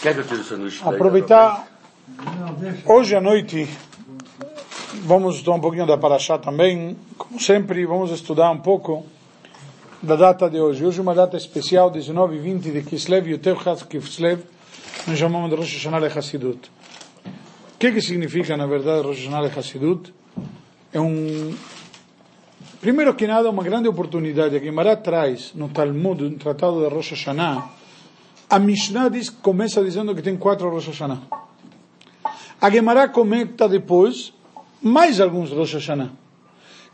Quer que eu tire o sanduíche? Aproveitar, hoje à noite, vamos estudar um pouquinho da Paraxá também. Como sempre, vamos estudar um pouco da data de hoje. Hoje é uma data especial, 19 e 20 de Kislev, e o Tev Kislev, nós chamamos de Rosh Hashanah Hassidut. O que, que significa, na verdade, Rosh Hashanah Hassidut? É um... Primeiro que nada, uma grande oportunidade. A Guimarães traz no Talmud, no Tratado de Rosh Hashanah, a Mishnah diz, começa dizendo que tem quatro Rosh Hashanah. A Gemara comenta depois mais alguns Rosh Hashanah.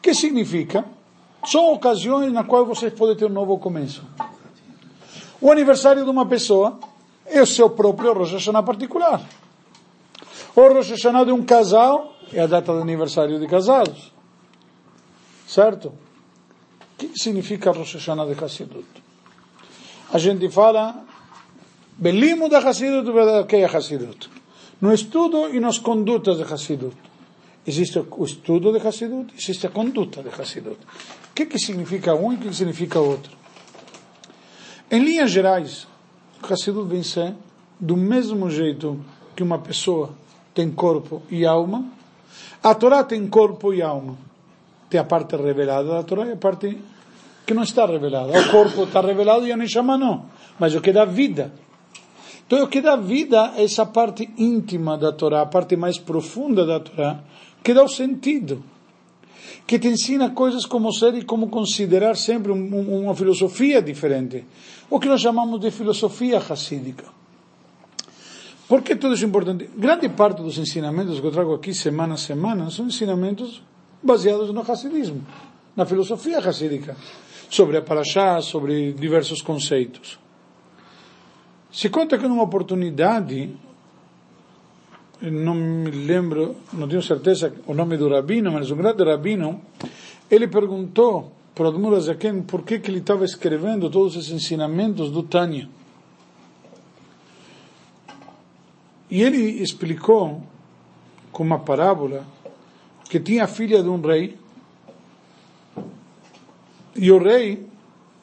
Que significa? São ocasiões na qual você pode ter um novo começo. O aniversário de uma pessoa é o seu próprio Rosh Hashanah particular. O Rosh Hashanah de um casal é a data do aniversário de casados. Certo? O que significa Rosh Hashanah de Hassidut? A gente fala Belimo da Hassidut, que é Hassidut? No estudo e nas condutas de Hassidut. Existe o estudo de Hassidut, existe a conduta de Hassidut. O que, que significa um e o que significa outro? Em linhas gerais, Hassidut vem ser do mesmo jeito que uma pessoa tem corpo e alma, a Torá tem corpo e alma. Tem a parte revelada da Torá e a parte que não está revelada. O corpo está revelado e a Neshama não. Mas o que dá vida então, o que dá vida é essa parte íntima da Torá, a parte mais profunda da Torá, que dá o sentido, que te ensina coisas como ser e como considerar sempre um, uma filosofia diferente, o que nós chamamos de filosofia racídica. Por que tudo isso é importante? Grande parte dos ensinamentos que eu trago aqui semana a semana são ensinamentos baseados no racidismo, na filosofia racídica, sobre a Parashá, sobre diversos conceitos. Se conta que numa oportunidade, não me lembro, não tenho certeza o nome do rabino, mas um grande rabino, ele perguntou para o Admur Azaken por que, que ele estava escrevendo todos esses ensinamentos do Tânia. E ele explicou com uma parábola que tinha a filha de um rei e o rei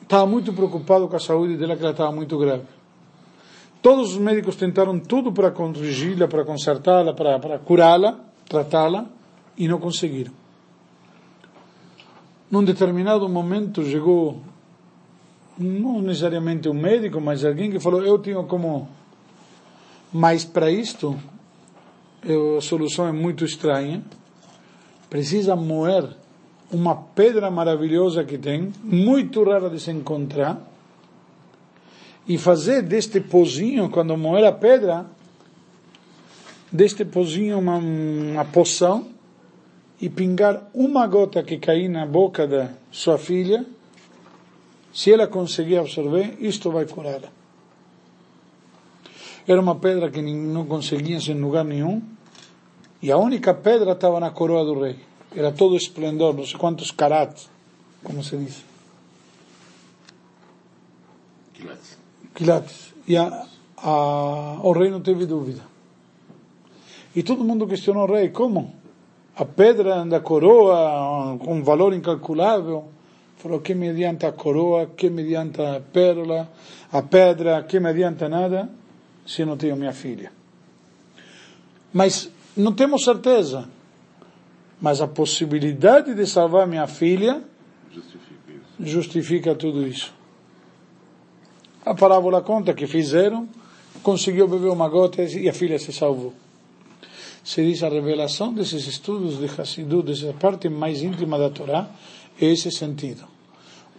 estava muito preocupado com a saúde dela, que ela estava muito grave. Todos os médicos tentaram tudo para corrigi-la, para consertá-la, para, para curá-la, tratá-la, e não conseguiram. Num determinado momento chegou, não necessariamente um médico, mas alguém que falou: Eu tenho como. Mas para isto, a solução é muito estranha. Precisa moer uma pedra maravilhosa que tem, muito rara de se encontrar e fazer deste pozinho, quando moer a pedra, deste pozinho uma, uma poção e pingar uma gota que cair na boca da sua filha, se ela conseguir absorver, isto vai curá-la. Era uma pedra que não conseguia em lugar nenhum, e a única pedra estava na coroa do rei. Era todo esplendor, não sei quantos carats, como se diz. Pilatos. E a, a, o rei não teve dúvida. E todo mundo questionou o rei, como? A pedra da coroa, com um valor incalculável. Falou, que me adianta a coroa, que me adianta a pérola, a pedra, que me adianta nada, se eu não tenho minha filha. Mas não temos certeza. Mas a possibilidade de salvar minha filha justifica, justifica tudo isso. A parábola conta que fizeram, conseguiu beber uma gota e a filha se salvou. Se diz a revelação desses estudos de Hassidut, dessa parte mais íntima da Torá, é esse sentido.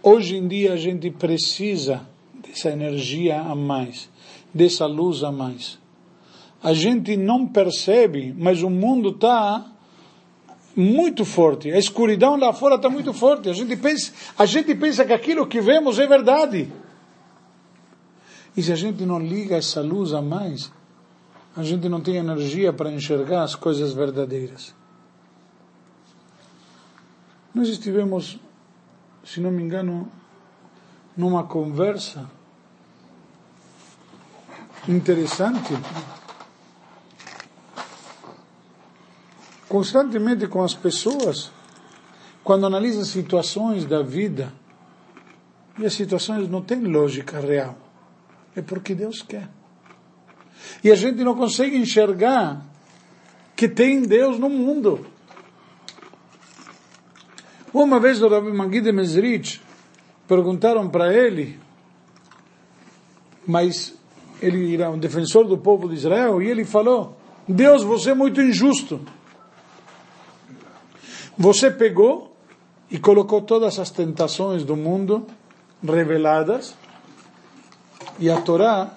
Hoje em dia a gente precisa dessa energia a mais, dessa luz a mais. A gente não percebe, mas o mundo está muito forte. A escuridão lá fora está muito forte. A gente pensa, a gente pensa que aquilo que vemos é verdade. E se a gente não liga essa luz a mais, a gente não tem energia para enxergar as coisas verdadeiras. Nós estivemos, se não me engano, numa conversa interessante, constantemente com as pessoas, quando analisam situações da vida, e as situações não têm lógica real é porque Deus quer. E a gente não consegue enxergar que tem Deus no mundo. Uma vez o Rabbi Magid Mezrich perguntaram para ele, mas ele era um defensor do povo de Israel, e ele falou: Deus, você é muito injusto. Você pegou e colocou todas as tentações do mundo reveladas e a Torá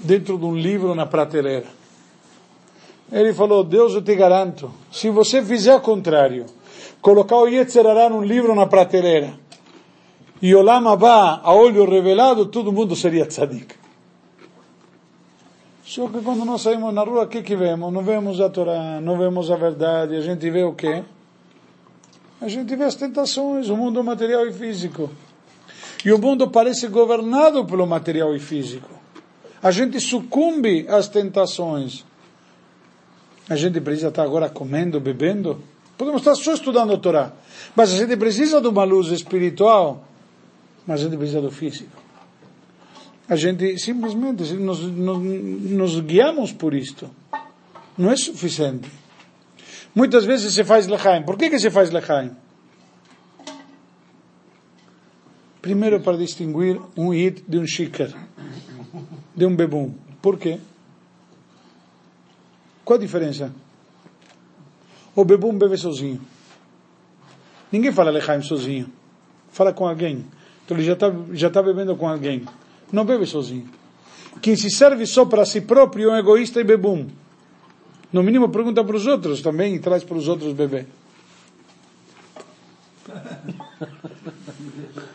dentro de um livro na prateleira. Ele falou: Deus, eu te garanto, se você fizer o contrário, colocar o Yetzerará num livro na prateleira e o Lama Abba a olho revelado, todo mundo seria tzadik. Só que quando nós saímos na rua, o que que vemos? Não vemos a Torá, não vemos a verdade, a gente vê o quê? A gente vê as tentações, o mundo material e físico. E o mundo parece governado pelo material e físico. A gente sucumbe às tentações. A gente precisa estar agora comendo, bebendo. Podemos estar só estudando a Torá. Mas a gente precisa de uma luz espiritual. Mas a gente precisa do físico. A gente simplesmente nos, nos, nos guiamos por isto. Não é suficiente. Muitas vezes se faz lechaim. Por que, que se faz lechaim? Primeiro para distinguir um it de um shikar, de um bebum. Por quê? Qual a diferença? O bebum bebe sozinho. Ninguém fala lechaim sozinho. Fala com alguém. Então ele já está já tá bebendo com alguém. Não bebe sozinho. Quem se serve só para si próprio é um egoísta e bebum. No mínimo pergunta para os outros também e traz para os outros beber.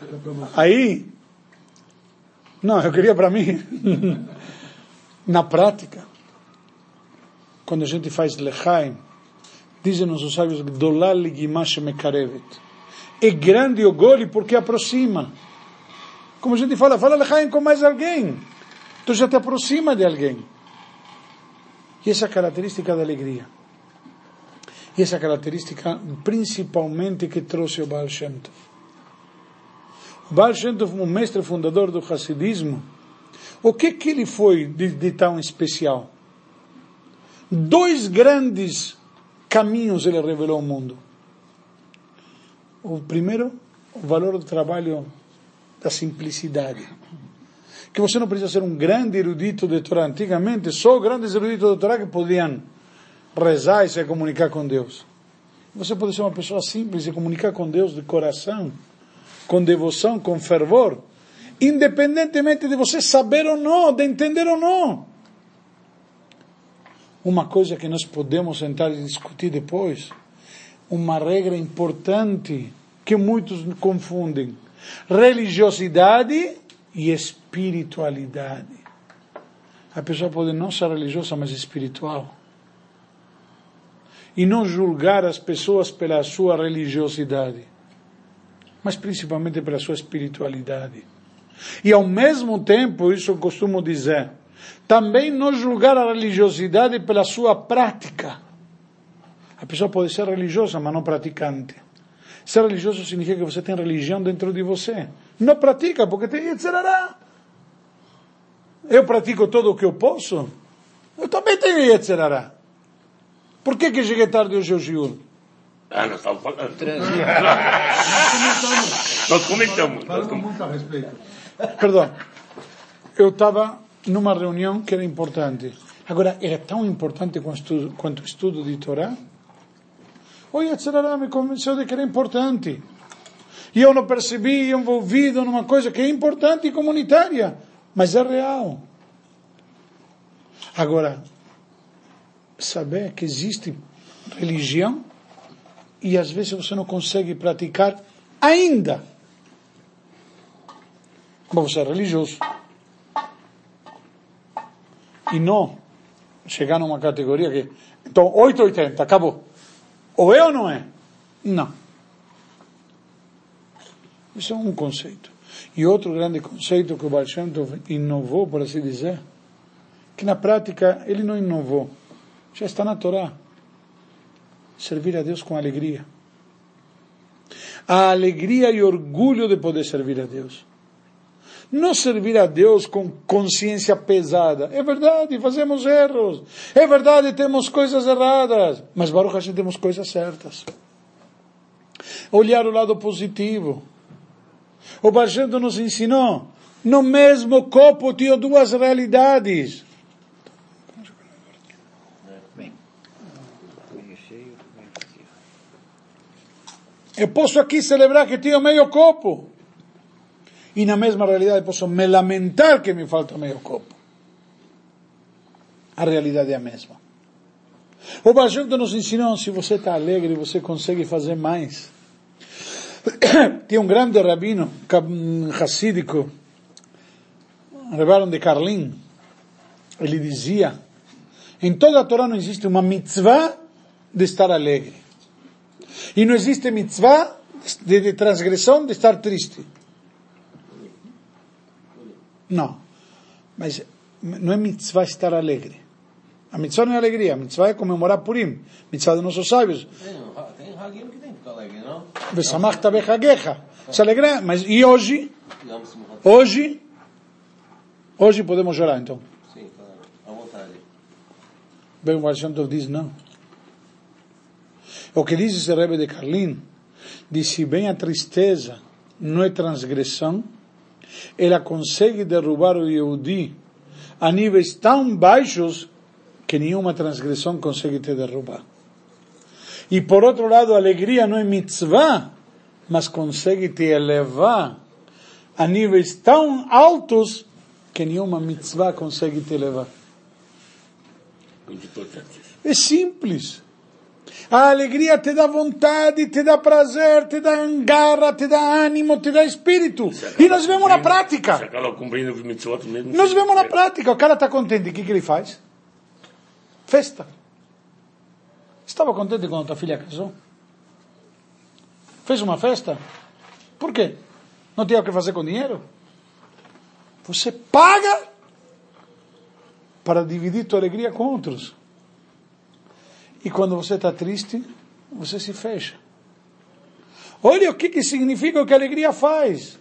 Aí, não, eu queria para mim. Na prática, quando a gente faz lechaim, dizem os sábios, Gdolal mekarevet. É grande o gole porque aproxima. Como a gente fala, fala lechaim com mais alguém. Então já te aproxima de alguém. E essa característica da alegria. E essa característica principalmente que trouxe o Baal Shem Tov. Baal Shem Tov, o mestre fundador do Hassidismo, o que que ele foi de, de tão especial? Dois grandes caminhos ele revelou ao mundo. O primeiro, o valor do trabalho da simplicidade que você não precisa ser um grande erudito de Torá. Antigamente, só grandes eruditos de Torá que podiam rezar e se comunicar com Deus. Você pode ser uma pessoa simples e comunicar com Deus de coração, com devoção, com fervor, independentemente de você saber ou não, de entender ou não. Uma coisa que nós podemos sentar e discutir depois, uma regra importante que muitos confundem: religiosidade e espiritualidade. A pessoa pode não ser religiosa, mas espiritual. E não julgar as pessoas pela sua religiosidade, mas principalmente pela sua espiritualidade. E ao mesmo tempo, isso eu costumo dizer, também não julgar a religiosidade pela sua prática. A pessoa pode ser religiosa, mas não praticante. Ser religioso significa que você tem religião dentro de você. Não pratica porque tem Yetzerará. Eu pratico tudo o que eu posso. Eu também tenho Yetzerará. Por que que cheguei tarde hoje ao Shiur? Ah, nós estamos falando. nós comentamos. Nós com muito respeito. Perdão. Eu estava numa reunião que era importante. Agora, era tão importante quanto o estudo, quanto o estudo de Torá? O Yetzerará me convenceu de que era importante. E eu não percebi envolvido numa coisa que é importante e comunitária, mas é real. Agora, saber que existe religião e às vezes você não consegue praticar ainda. Mas você é religioso. E não chegar numa categoria que. Então, 880, acabou. Ou é ou não é? Não. Isso é um conceito. E outro grande conceito que o Baal inovou, por assim dizer, que na prática ele não inovou, já está na Torá. Servir a Deus com alegria. A alegria e orgulho de poder servir a Deus. Não servir a Deus com consciência pesada. É verdade, fazemos erros. É verdade, temos coisas erradas. Mas, Baruch Hashem, temos coisas certas. Olhar o lado positivo. O Bargento nos ensinou. No mesmo copo tinha duas realidades. Eu posso aqui celebrar que tenho meio copo. E na mesma realidade posso me lamentar que me falta meio copo. A realidade é a mesma. O Bajento nos ensinou, se você está alegre, você consegue fazer mais. Tinha um grande rabino racídico, Rebaron de Carlin, ele dizia, em toda a Torá não existe uma mitzvah de estar alegre. E não existe mitzvah de, de transgressão de estar triste. Não. Mas não é mitzvah estar alegre. A mitzvah não é alegria, a mitzvah é comemorar Purim. Mitzvah dos nossos sábios. Tem hagim que tem que ficar alegre, não? Vesamachta bechagecha. Se alegrar. Mas e hoje? Hoje? Hoje podemos chorar, então. Sim, claro. À vontade. Bem, o Baal diz não. O que diz esse Rebbe de Carlin, diz se bem a tristeza não é transgressão, ela consegue derrubar o Yehudi a níveis tão baixos que nenhuma transgressão consegue te derrubar. E por outro lado, a alegria não é mitzvah, mas consegue te elevar a níveis tão altos que nenhuma mitzvah consegue te levar. É simples. A alegria te dá vontade, te dá prazer, te dá garra, te dá ânimo, te dá espírito. E nós vemos na prática. Nós vemos na prática. O cara está contente. O que, que ele faz? Festa. Estava contente quando tua filha casou? Fez uma festa? Por quê? Não tinha o que fazer com dinheiro? Você paga para dividir tua alegria com outros. E quando você está triste, você se fecha. Olha o que, que significa o que a alegria faz.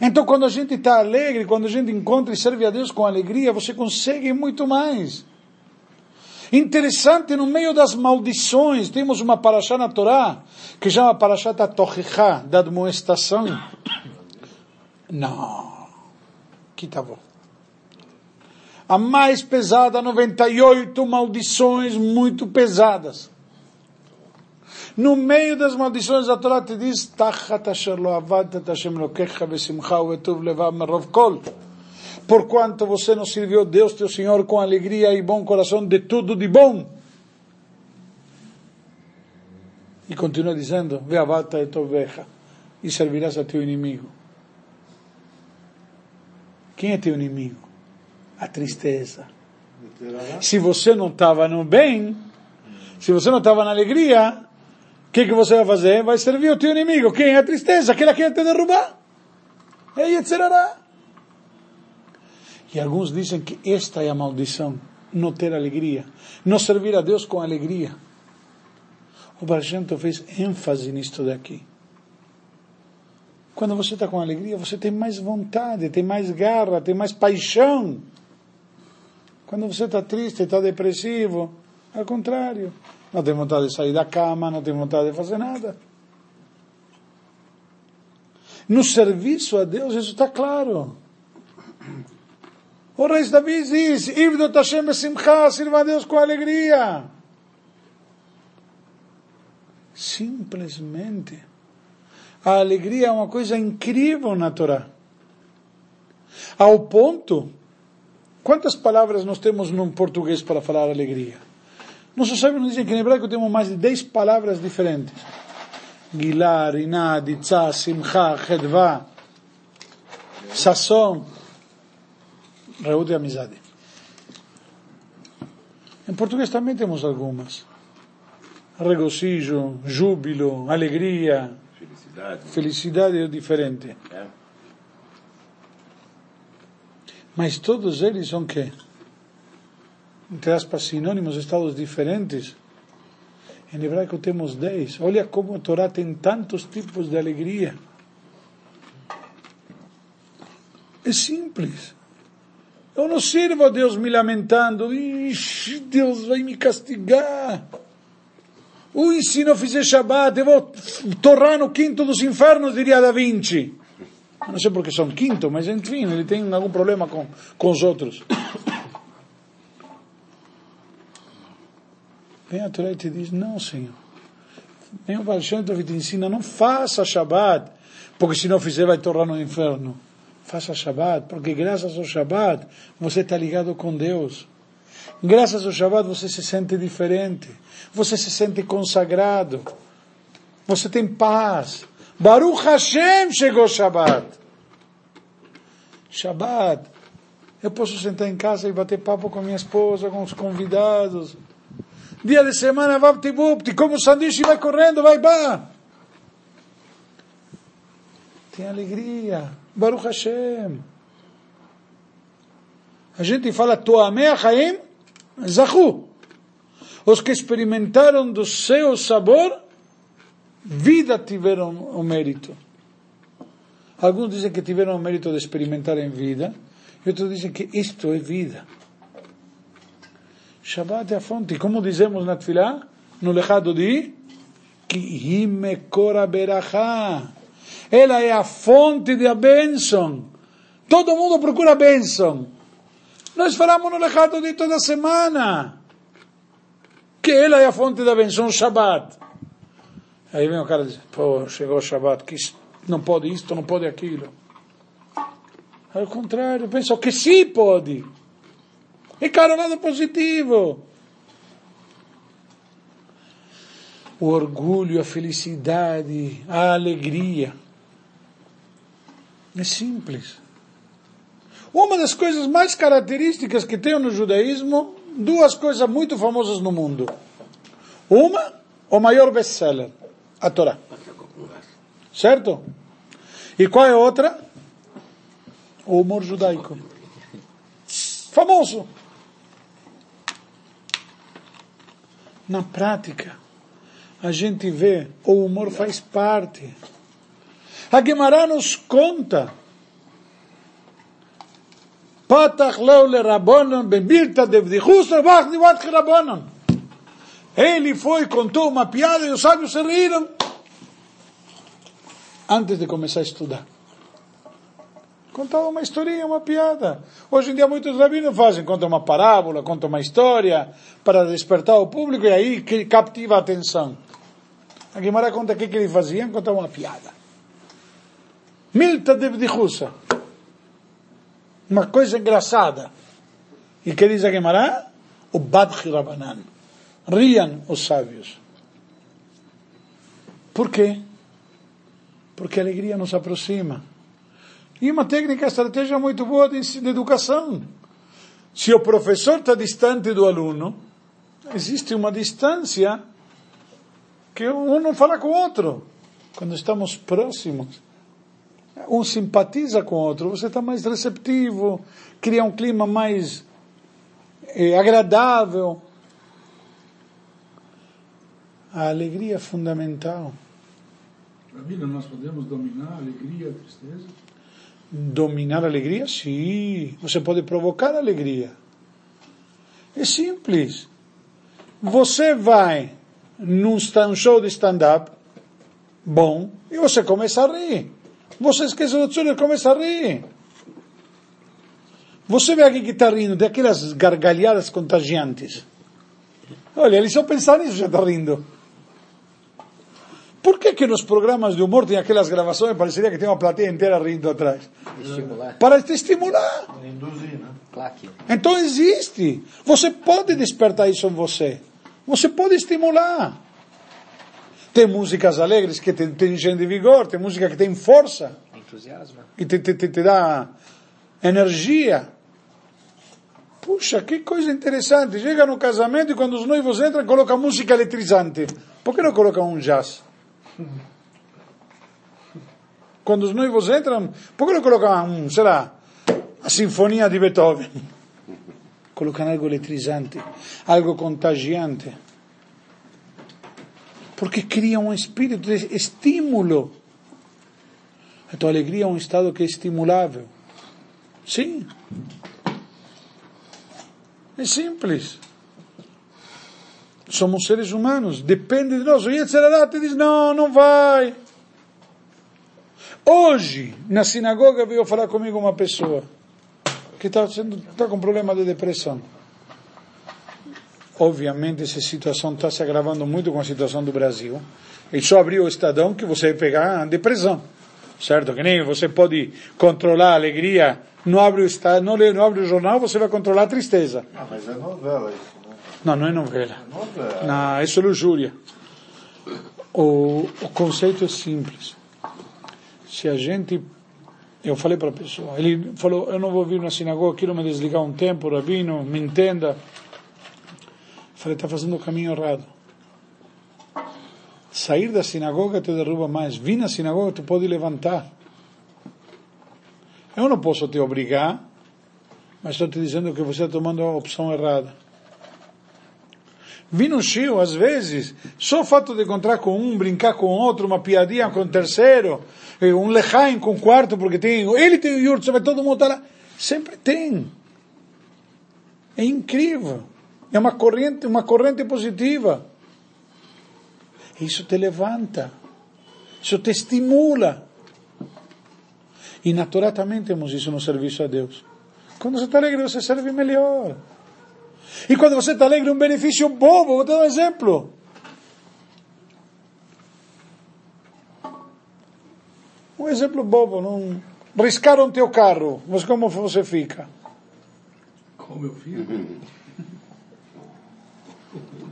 Então, quando a gente está alegre, quando a gente encontra e serve a Deus com alegria, você consegue muito mais. Interessante, no meio das maldições, temos uma paraxá na Torá, que chama paraxá da Tochechá, da admoestação. Não. Que tá bom a mais pesada, 98 maldições muito pesadas. No meio das maldições, a Torá te diz, Porquanto você não serviu Deus, teu Senhor, com alegria e bom coração de tudo de bom. E continua dizendo, Veavata e toveja, e servirás a teu inimigo. Quem é teu inimigo? A tristeza. Se você não estava no bem, se você não estava na alegria, o que, que você vai fazer? Vai servir o teu inimigo. Quem é a tristeza? Aquele que quer te derrubar. É Yetzirará. E alguns dizem que esta é a maldição, não ter alegria, não servir a Deus com alegria. O Bargento fez ênfase nisto daqui. Quando você está com alegria, você tem mais vontade, tem mais garra, tem mais paixão. Quando você está triste, está depressivo, ao contrário, não tem vontade de sair da cama, não tem vontade de fazer nada. No serviço a Deus, isso está claro. O rei Davi diz, Ivdo Tashem Simcha, sirva a Deus com alegria. Simplesmente. A alegria é uma coisa incrível na Torá. Ao ponto Quantas palavras nós temos no português para falar alegria? Nossos sábios nos dizem que em hebraico temos mais de 10 palavras diferentes. Gilar, Inad, Itzá, Simcha, Hedva, Sasson, Reúde e Amizade. Em português também temos algumas. Regozijo, júbilo, alegria. Felicidade. Felicidade é diferente. É. Mas todos eles são que? Entre aspas, sinônimos, estados diferentes. Em hebraico temos dez. Olha como a Torá tem tantos tipos de alegria. É simples. Eu não sirvo a Deus me lamentando. Ixi, Deus vai me castigar. Ui, se não fizer Shabbat, eu vou torrar no quinto dos infernos, diria Da Vinci. Não sei porque são quinto, mas enfim, ele tem algum problema com, com os outros. Vem a Torá e te diz, não, Senhor. Vem o Baal Shem Tov e te ensina, não faça Shabbat, porque se não fizer vai torrar no inferno. Faça Shabbat, porque graças ao Shabbat você está ligado com Deus. Graças ao Shabbat você se sente diferente, você se sente consagrado, você tem paz. Baruch Hashem chegou Shabbat. Shabbat. Eu posso sentar em casa e bater papo com minha esposa, com os convidados. Dia de semana, vapti como sanduíche vai correndo, vai, vá. Tem alegria. Baruch Hashem. A gente fala Toamei Chaim Zahu. Os que experimentaram do seu sabor, vida tiveram o mérito. Alguns dizem que tiveram o mérito de experimentar em vida, e outros dizem que isto é vida. Shabbat é a fonte. Como dizemos na Tfilah, no legado de Ki Himekora Berachá. Ela é a fonte da bênção. Todo mundo procura bênção. Nós falamos no legado de toda semana. Que ela é a fonte da bênção, Shabbat. Aí vem o cara e diz, pô, chegou o Shabbat, que não pode isto, não pode aquilo. Ao contrário, penso que sim pode. E cara, lado positivo. O orgulho, a felicidade, a alegria. É simples. Uma das coisas mais características que tem no judaísmo, duas coisas muito famosas no mundo. Uma, o maior best-seller, a Torá. Certo? E qual é a outra? O humor judaico. Famoso. Na prática, a gente vê, o humor faz parte a Gemara nos conta. Patach leu le Rabbanon, bebilta de vdichus, rebach divat Rabbanon. Ele foi, contou uma piada e os sábios se riram. Antes de começar a estudar. Contava uma historinha, uma piada. Hoje em dia muitos rabinos fazem, contam uma parábola, contam uma história para despertar o público e aí que captiva a atenção. A Guimarães conta o que, que ele fazia, contava uma piada. Milta de Bdichusa. Uma coisa engraçada. E que diz a Gemara? O Badchi Rabanan. Riam os sábios. Por quê? Porque a alegria nos aproxima. E uma técnica, estratégia muito boa de, de educação. Se o professor está distante do aluno, existe uma distância que um não fala com o outro. Quando estamos próximos, um simpatiza com o outro, você está mais receptivo, cria um clima mais eh, agradável. A alegria é fundamental. Rabino, nós podemos dominar a alegria, a tristeza? Dominar a alegria? Sim. Você pode provocar a alegria. É simples. Você vai num show de stand-up, bom, e você começa a rir. Você esquece do tchur e começa a rir. Você vê alguém que está rindo, de aquelas gargalhadas contagiantes. Olha, ele só pensar nisso já está rindo. Por que que nos programas de humor tem aquelas gravações, pareceria que tem uma plateia inteira rindo atrás? Estimular. Para te estimular. Induzir, né? Claque. Então existe. Você pode despertar isso em você. Você pode estimular. Tem músicas alegres que te, te enchem de vigor, tem música que tem força. Entusiasmo. E te, te, te, te dá energia. Puxa, que coisa interessante. Chega no casamento e quando os noivos entram, coloca música eletrizante. Por que não coloca um jazz? Quando os noivos entram, por que não colocam, um, sei lá, a sinfonia de Beethoven? Colocam algo eletrizante, algo contagiante porque cria um espírito de estímulo. A alegria é um estado que é estimulável. Sim. É simples. Somos seres humanos, depende de nós. O Yetzirah te diz, não, não vai. Hoje, na sinagoga, veio falar comigo uma pessoa que está tá com problema de depressão. Obviamente, essa situação está se agravando muito com a situação do Brasil. Ele só abriu o Estadão que você vai pegar a depressão. Certo? Que nem você pode controlar a alegria, não abre o, não, lê, não abre o jornal, você vai controlar a tristeza. Ah, mas é novela isso? Não, não é novela. Isso é luxúria. O, o conceito é simples. Se a gente. Eu falei para a pessoa, ele falou: Eu não vou vir na sinagoga, quero me desligar um tempo, rabino, me entenda. Eu falei: Está fazendo o caminho errado. Sair da sinagoga te derruba mais. Vir na sinagoga te pode levantar. Eu não posso te obrigar, mas estou te dizendo que você está tomando a opção errada. Vir no Shio, às vezes, só o fato de encontrar com um, brincar com outro, uma piadinha com o terceiro, eh, um lechaim com o quarto, porque tem, ele tem o yurt, vai todo mundo estar lá. Sempre tem. É incrível. É uma corrente, uma corrente positiva. Isso te levanta. Isso te estimula. E na Torá também temos isso no serviço a Deus. Quando você está alegre, você serve melhor. E quando você está alegre, um benefício bobo. Vou dar um exemplo. Um exemplo bobo. Não... Riscaram teu carro. Mas como você fica? Como eu fico?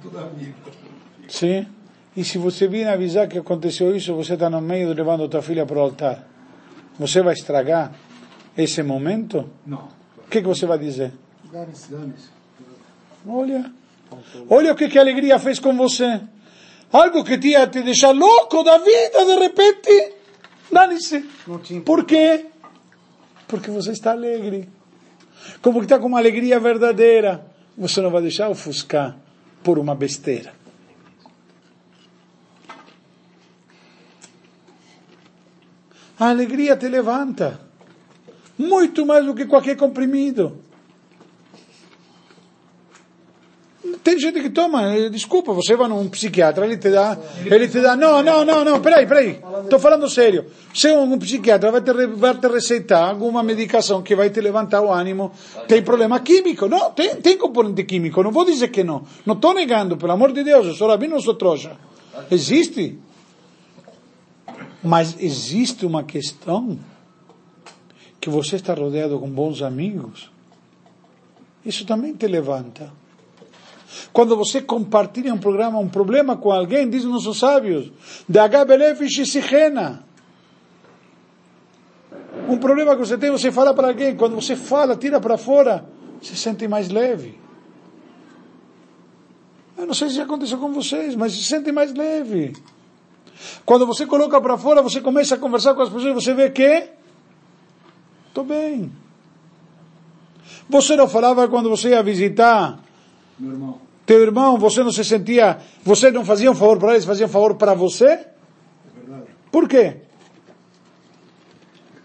Tudo amigo. Sim. E se você vir avisar que aconteceu isso, você está no meio levando tua filha para o altar. Você vai estragar esse momento? Não. O que, que você vai dizer? Dane-se, dane-se. Olha, olha o que, que a alegria fez com você. Algo que tinha te deixar louco da vida, de repente, dane-se. Por quê? Porque você está alegre. Como que está com uma alegria verdadeira. Você não vai deixar ofuscar por uma besteira. A alegria te levanta. Muito mais do que qualquer comprimido. Tem gente que toma, eh, desculpa, você vai num psiquiatra, ele te dá, ele te dá, não, não, não, não, peraí, peraí, estou falando sério. Se um psiquiatra vai te, vai te receitar alguma medicação que vai te levantar o ânimo, tem problema químico, não, tem, tem componente químico, não vou dizer que não, não estou negando, pelo amor de Deus, eu sou rabino, não sou trouxa. Existe. Mas existe uma questão que você está rodeado com bons amigos. Isso também te levanta. Quando você compartilha um programa, um problema com alguém, dizem nossos sábios, um problema que você tem, você fala para alguém, quando você fala, tira para fora, se sente mais leve. Eu não sei se aconteceu com vocês, mas se sente mais leve. Quando você coloca para fora, você começa a conversar com as pessoas, você vê que estou bem. Você não falava quando você ia visitar Meu irmão. teu irmão, você não se sentia, você não fazia um favor para eles, fazia um favor para você? É verdade. Por quê?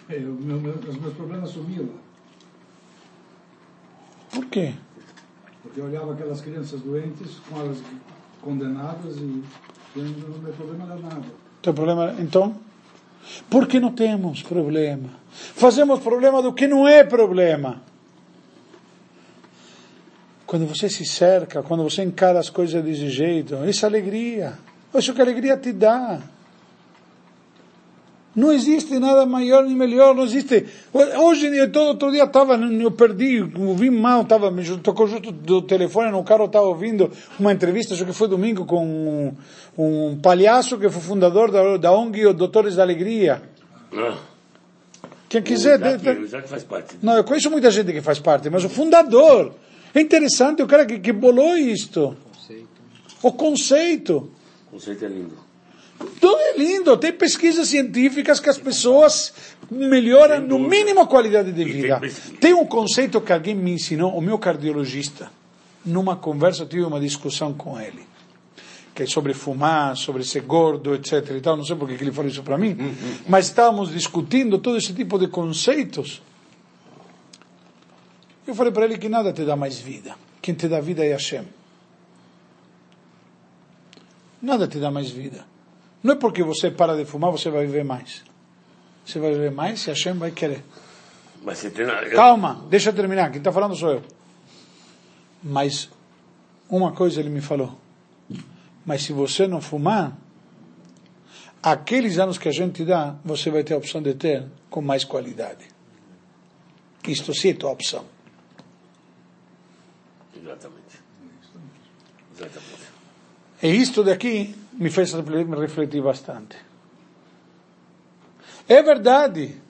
É, eu- meu- meu- os meus problemas sumiam. Por quê? Porque eu olhava aquelas crianças doentes, com elas condenadas e não não meu problema era nada. Teu problema, então? Por que não temos problema? Fazemos problema do que não é problema. Quando você se cerca, quando você encara as coisas desse jeito, essa alegria, isso que a alegria te dá. Não existe nada maior nem melhor, não existe. Hoje, todo outro dia estava, eu perdi, ouvi mal, estava, me tocou justo do telefone no carro, estava ouvindo uma entrevista, acho que foi domingo, com um, um palhaço que foi fundador da, da ONG Doutores da Alegria. Ah, Quem quiser. o Isaac, o Isaac faz parte. não, eu conheço muita gente que faz parte, mas o fundador. É interessante, o cara que, que bolou isto. O conceito. O conceito é lindo. Tudo é lindo. Tem pesquisas científicas que as pessoas melhoram, no mínimo, a qualidade de tem vida. Tem um conceito que alguém me ensinou, o meu cardiologista. Numa conversa, eu tive uma discussão com ele. Que é sobre fumar, sobre ser gordo, etc. E tal. Não sei por que ele falou isso para mim. Mas estávamos discutindo todo esse tipo de conceitos. Eu falei para ele que nada te dá mais vida. Quem te dá vida é Hashem. Nada te dá mais vida. Não é porque você para de fumar, você vai viver mais. Você vai viver mais se Hashem vai querer. Mas você tem... Calma, deixa eu terminar. Quem está falando sou eu. Mas uma coisa ele me falou. Mas se você não fumar, aqueles anos que a gente dá, você vai ter a opção de ter com mais qualidade. Isto sim é tua opção. Exatamente. Exatamente. E isto daqui me fez refletir bastante. É verdade.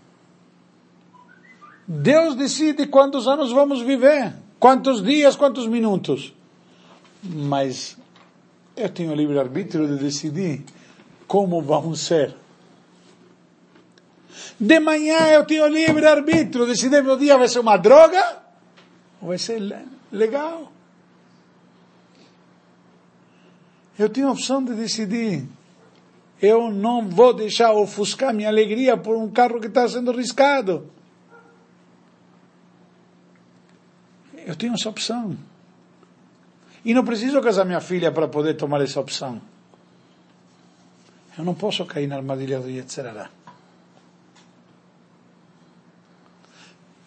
Deus decide quantos anos vamos viver, quantos dias, quantos minutos. Mas eu tenho livre-arbítrio de decidir como vamos ser. De manhã eu tenho livre-arbítrio de decidir meu dia vai ser uma droga ou vai ser legal. Eu tenho a opção de decidir. Eu não vou deixar ofuscar minha alegria por um carro que está sendo riscado. Eu tenho essa opção. E não preciso casar minha filha para poder tomar essa opção. Eu não posso cair na armadilha do Yetzirará.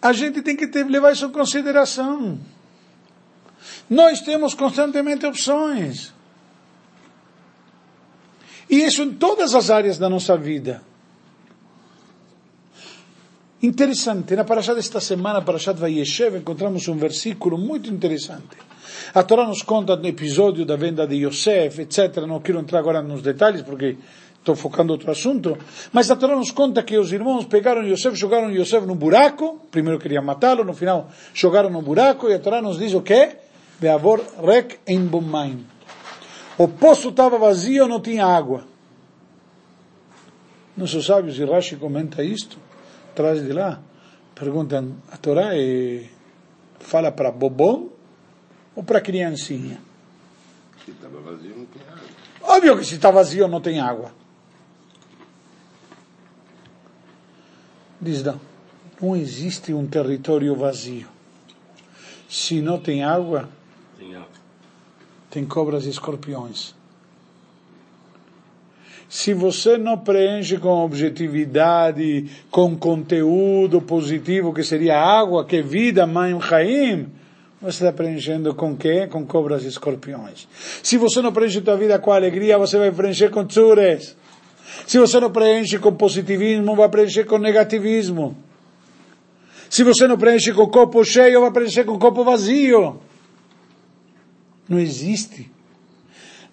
A gente tem que ter, levar isso em consideração. Nós temos constantemente opções. E isso em todas as áreas da nossa vida. Interessante, na Parashat desta semana, Parashat Vayeshev, encontramos um versículo muito interessante. A Torá nos conta no episódio da venda de Yosef, etc. Não quero entrar agora nos detalhes, porque estou focando outro assunto. Mas a Torá nos conta que os irmãos pegaram Yosef, jogaram Yosef no buraco. Primeiro queriam matá-lo, no final jogaram no buraco. E a Torá nos diz o quê? Beavor rek em bumaim. O poço estava vazio, não tinha água. Nossos sábios e Rashi comenta isto, atrás de lá, perguntam, a Torá é, fala para bobão ou para criancinha? Se estava vazio, não tem água. Óbvio que se está vazio não tem água. Diz, não, não existe um território vazio. Se não tem água, Tem cobras e escorpiões. Se você não preenche com objetividade, com conteúdo positivo, que seria água, que é vida, Maim Chaim, você está preenchendo com quê? Com cobras e escorpiões. Se você não preenche sua vida com alegria, você vai preencher com tsures. Se você não preenche com positivismo, vai preencher com negativismo. Se você não preenche com copo cheio, vai preencher com copo vazio. Não existe.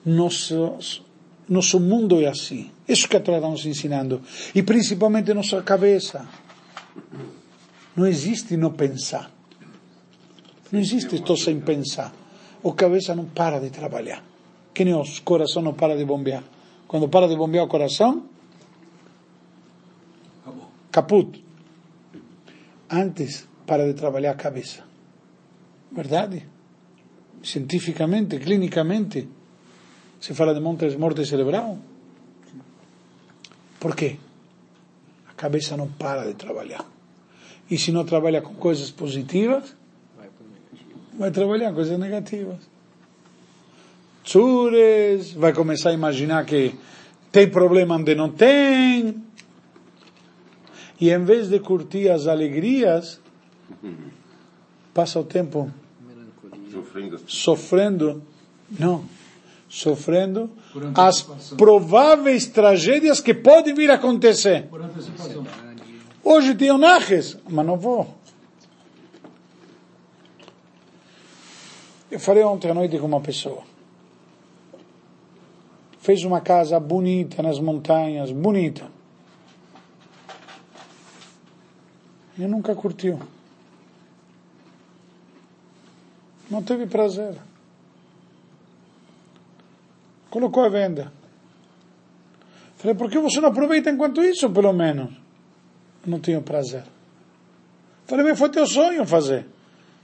Nosso, nosso mundo é assim. Isso que a Torá está nos ensinando. E principalmente nossa cabeça. Não existe não pensar. Não existe estou sem pensar. O cabeça não para de trabalhar. Que nem o coração não para de bombear. Quando para de bombear o coração, caput. Antes, para de trabalhar a cabeça. Verdade? Cientificamente, clinicamente, se fala de morte cerebral. Por quê? A cabeça não para de trabalhar. E se não trabalha com coisas positivas, vai trabalhar coisas negativas. Tsures, vai começar a imaginar que tem problema onde não tem. E em vez de curtir as alegrias, passa o tempo Sofrendo. sofrendo, não, sofrendo as prováveis tragédias que podem vir a acontecer. Hoje tenho najes, mas não vou. Eu falei ontem à noite com uma pessoa. Fez uma casa bonita nas montanhas, bonita. E nunca curtiu. Não teve prazer. Colocou a venda. Falei, por que você não aproveita enquanto isso, pelo menos? Não tenho prazer. Falei, mas foi teu sonho fazer.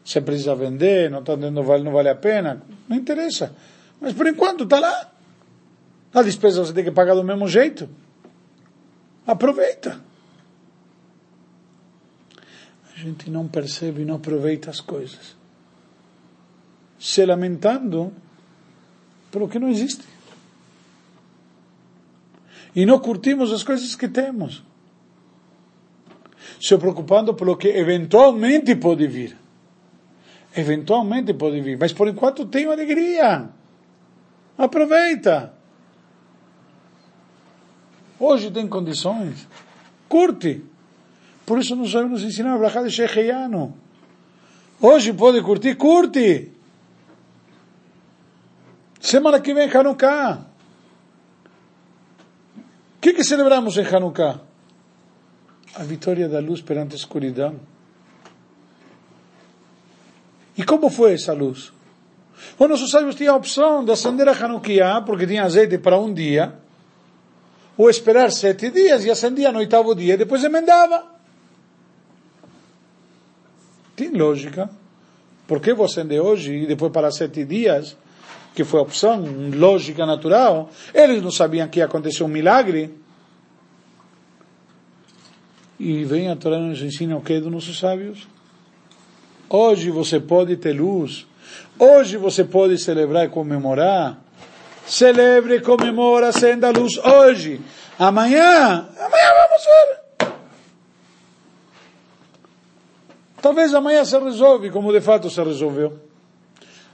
Você precisa vender, não está dando vale, não vale a pena. Não interessa. Mas por enquanto está lá. A despesa você tem que pagar do mesmo jeito. Aproveita. A gente não percebe e não aproveita as coisas. Se lamentando pelo que não existe. E não curtimos as coisas que temos. Se preocupando pelo que eventualmente pode vir. Eventualmente pode vir. Mas por enquanto tenho alegria. Aproveita. Hoje tem condições. Curte. Por isso nós sabemos ensinar a Brachá de Shecheyano. Hoje pode curtir, curte. Semana que vem Hanukkah. O que, que celebramos em Hanukkah? A vitória da luz perante a escuridão. E como foi essa luz? Os nossos sábios tinham a opção de acender a Hanukkah, porque tinha azeite para um dia, ou esperar sete dias e acendia no oitavo dia e depois emendava. Tem lógica. Por que vou acender hoje e depois para sete dias? Que foi a opção lógica, natural. Eles não sabiam que ia acontecer um milagre. E vem a Torá nos ensina o que dos nossos sábios? Hoje você pode ter luz. Hoje você pode celebrar e comemorar. Celebre comemora, acenda a luz hoje. Amanhã, amanhã vamos ver. Talvez amanhã se resolve, como de fato se resolveu.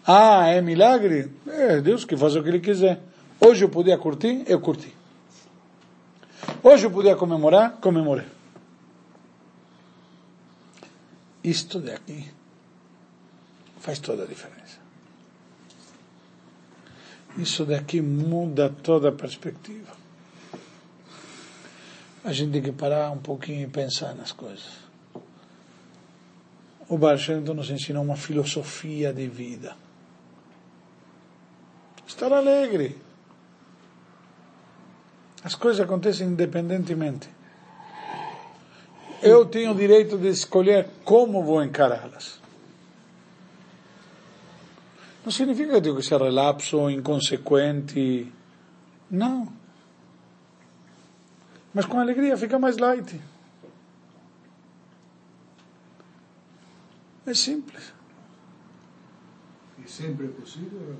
Ah, é milagre? É Deus que faz o que Ele quiser. Hoje eu podia curtir, eu curti. Hoje eu podia comemorar, comemorei. Isto daqui faz toda a diferença. Isso daqui muda toda a perspectiva. A gente tem que parar um pouquinho e pensar nas coisas. O Baal Shem nos ensinou uma filosofia de vida. Estar alegre. As coisas acontecem independentemente. Eu tenho o direito de escolher como vou encará-las. Não significa que eu tenho que ser relapso, inconsequente. Não. Mas com alegria fica mais light. É simples. E sempre é possível?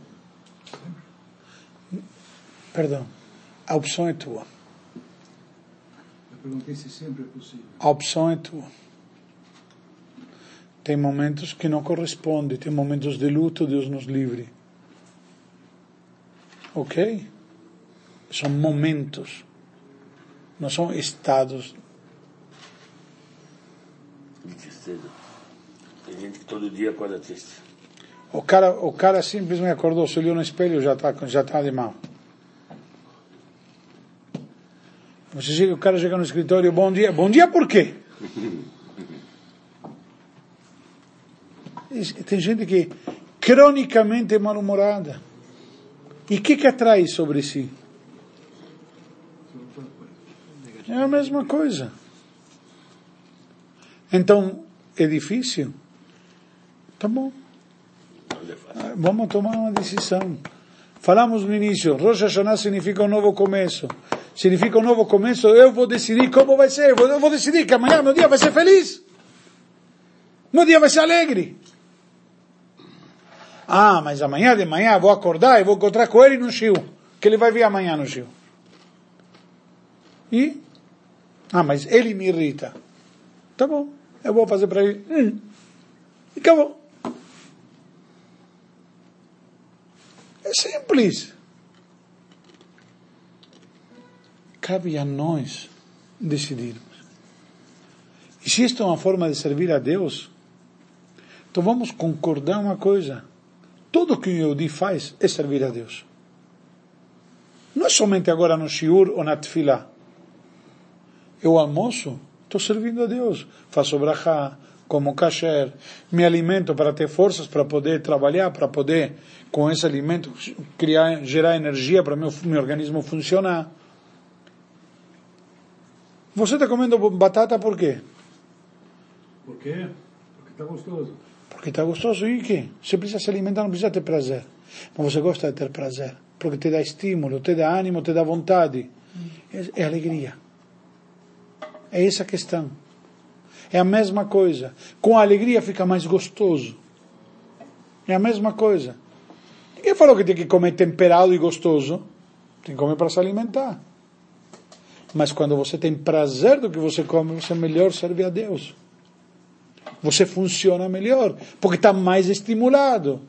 Perdão. A opção é tua. Eu perguntei se sempre é possível. A opção é tua. Tem momentos que não corresponde, tem momentos de luto, Deus nos livre. Ok? São momentos, não são estados. De tristeza. Tem gente que todo dia acorda triste. O cara, o cara simplesmente acordou, se olhou no espelho já está já tá de mal. Você chega, o cara chega no escritório, bom dia. Bom dia por quê? Tem gente que cronicamente é mal-humorada. E o que, que atrai sobre si? É a mesma coisa. Então, é difícil? Tá bom. Vamos tomar uma decisão. Falamos no início, Rosh Hashanah significa um novo começo. Significa um novo começo, eu vou decidir como vai ser. Eu vou decidir que amanhã meu dia vai ser feliz. Meu dia vai ser alegre. Ah, mas amanhã de manhã vou acordar e vou encontrar com ele no Shiu. Que ele vai vir amanhã no Shiu. E? Ah, mas ele me irrita. Tá bom, eu vou fazer para ele. Hum. E acabou. É simples. Cabe a nós decidirmos. E se isto é uma forma de servir a Deus, então vamos concordar uma coisa. Tudo que o Yehudi faz é servir a Deus. Não é somente agora no shiur ou na tefilá. Eu almoço, estou servindo a Deus. Faço brachá, como kasher, me alimento para ter forças para poder trabalhar, para poder, com esse alimento, criar, gerar energia para meu, meu organismo funcionar. Você está comendo batata por quê? Por quê? Porque está gostoso. Porque está gostoso e que? Você precisa se alimentar, não precisa ter prazer. Mas você gosta de ter prazer. Porque te dá estímulo, te dá ânimo, te dá vontade. É, é alegria. É essa a questão. É a mesma coisa. Com a alegria fica mais gostoso. É a mesma coisa. Ninguém falou que tem que comer temperado e gostoso. Tem que comer para se alimentar. Mas quando você tem prazer do que você come, você melhor serve a Deus. Você funciona melhor, porque está mais estimulado.